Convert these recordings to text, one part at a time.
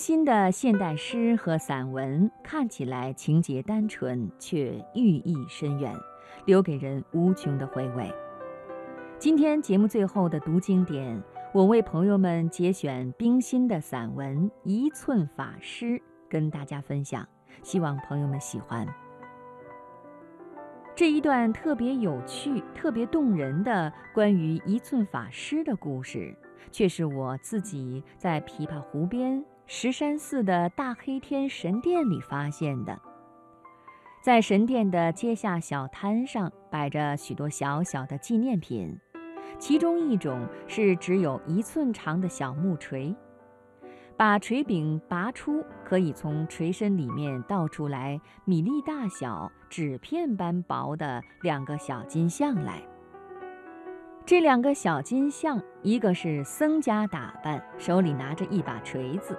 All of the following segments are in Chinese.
心的现代诗和散文看起来情节单纯，却寓意深远，留给人无穷的回味。今天节目最后的读经典，我为朋友们节选冰心的散文《一寸法师》，跟大家分享，希望朋友们喜欢。这一段特别有趣、特别动人的关于一寸法师的故事，却是我自己在琵琶湖边。石山寺的大黑天神殿里发现的，在神殿的阶下小摊上摆着许多小小的纪念品，其中一种是只有一寸长的小木锤，把锤柄拔出，可以从锤身里面倒出来米粒大小、纸片般薄的两个小金像来。这两个小金像，一个是僧家打扮，手里拿着一把锤子。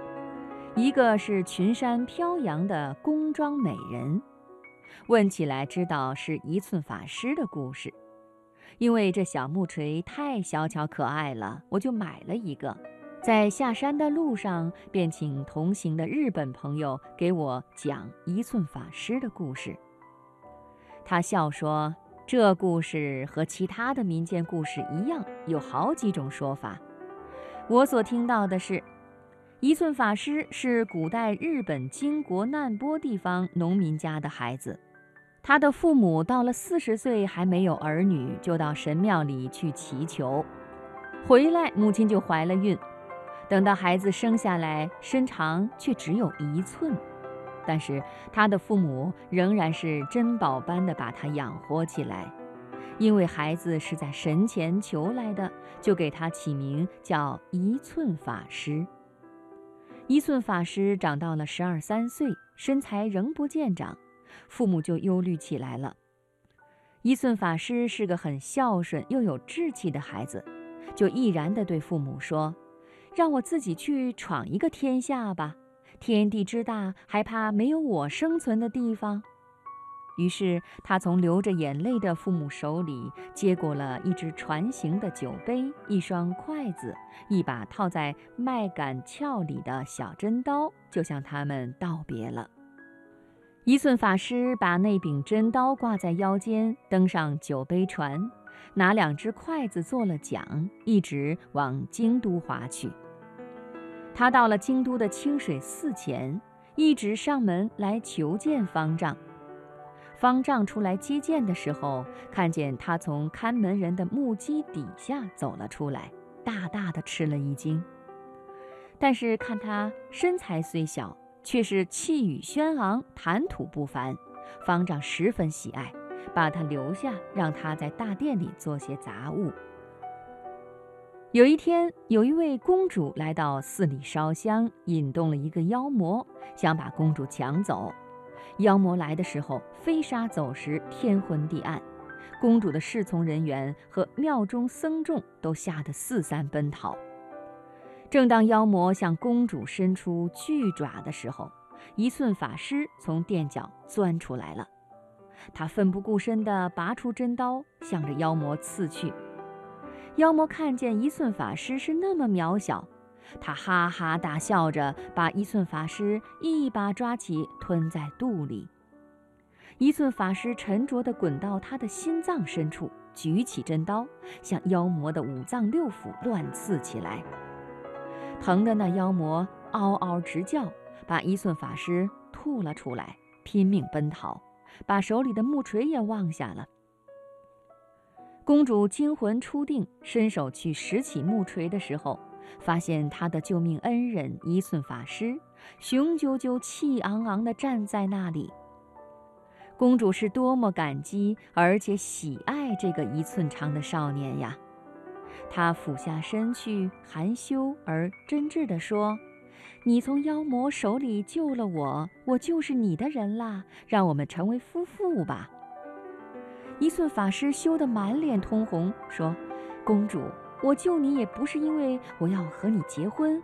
一个是群山飘扬的宫装美人，问起来知道是一寸法师的故事。因为这小木锤太小巧可爱了，我就买了一个。在下山的路上，便请同行的日本朋友给我讲一寸法师的故事。他笑说：“这故事和其他的民间故事一样，有好几种说法。我所听到的是。”一寸法师是古代日本经国难波地方农民家的孩子，他的父母到了四十岁还没有儿女，就到神庙里去祈求，回来母亲就怀了孕，等到孩子生下来，身长却只有一寸，但是他的父母仍然是珍宝般的把他养活起来，因为孩子是在神前求来的，就给他起名叫一寸法师。一寸法师长到了十二三岁，身材仍不见长，父母就忧虑起来了。一寸法师是个很孝顺又有志气的孩子，就毅然地对父母说：“让我自己去闯一个天下吧，天地之大，还怕没有我生存的地方？”于是，他从流着眼泪的父母手里接过了一只船形的酒杯、一双筷子、一把套在麦秆鞘里的小针刀，就向他们道别了。一寸法师把那柄针刀挂在腰间，登上酒杯船，拿两只筷子做了桨，一直往京都划去。他到了京都的清水寺前，一直上门来求见方丈。方丈出来接见的时候，看见他从看门人的木屐底下走了出来，大大的吃了一惊。但是看他身材虽小，却是气宇轩昂，谈吐不凡，方丈十分喜爱，把他留下，让他在大殿里做些杂物。有一天，有一位公主来到寺里烧香，引动了一个妖魔，想把公主抢走。妖魔来的时候，飞沙走石，天昏地暗，公主的侍从人员和庙中僧众都吓得四散奔逃。正当妖魔向公主伸出巨爪的时候，一寸法师从垫脚钻出来了，他奋不顾身地拔出真刀，向着妖魔刺去。妖魔看见一寸法师是那么渺小。他哈哈大笑着，把一寸法师一把抓起，吞在肚里。一寸法师沉着地滚到他的心脏深处，举起真刀，向妖魔的五脏六腑乱刺起来。疼得那妖魔嗷嗷直叫，把一寸法师吐了出来，拼命奔逃，把手里的木锤也忘下了。公主惊魂初定，伸手去拾起木锤的时候。发现他的救命恩人一寸法师，雄赳赳、气昂昂地站在那里。公主是多么感激而且喜爱这个一寸长的少年呀！她俯下身去，含羞而真挚地说：“你从妖魔手里救了我，我就是你的人啦！让我们成为夫妇吧。”一寸法师羞得满脸通红，说：“公主。”我救你也不是因为我要和你结婚，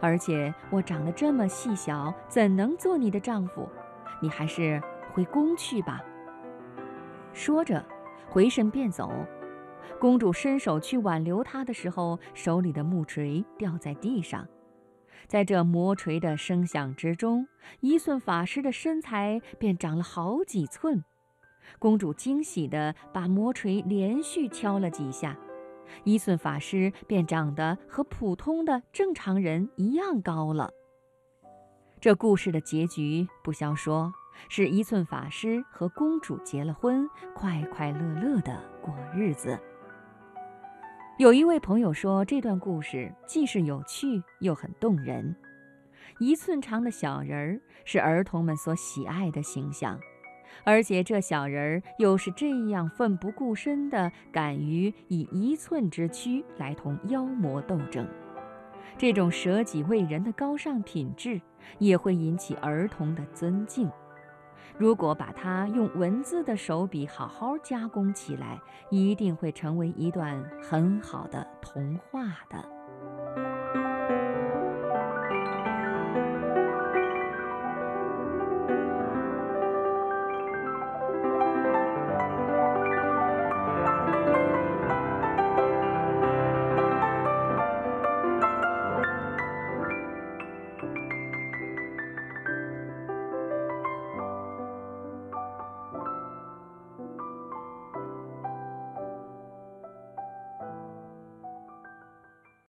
而且我长得这么细小，怎能做你的丈夫？你还是回宫去吧。说着，回身便走。公主伸手去挽留他的时候，手里的木锤掉在地上。在这磨锤的声响之中，一寸法师的身材便长了好几寸。公主惊喜地把魔锤连续敲了几下，一寸法师便长得和普通的正常人一样高了。这故事的结局不消说，是一寸法师和公主结了婚，快快乐乐地过日子。有一位朋友说，这段故事既是有趣又很动人。一寸长的小人儿是儿童们所喜爱的形象。而且这小人儿又是这样奋不顾身地敢于以一寸之躯来同妖魔斗争，这种舍己为人的高尚品质也会引起儿童的尊敬。如果把它用文字的手笔好好加工起来，一定会成为一段很好的童话的。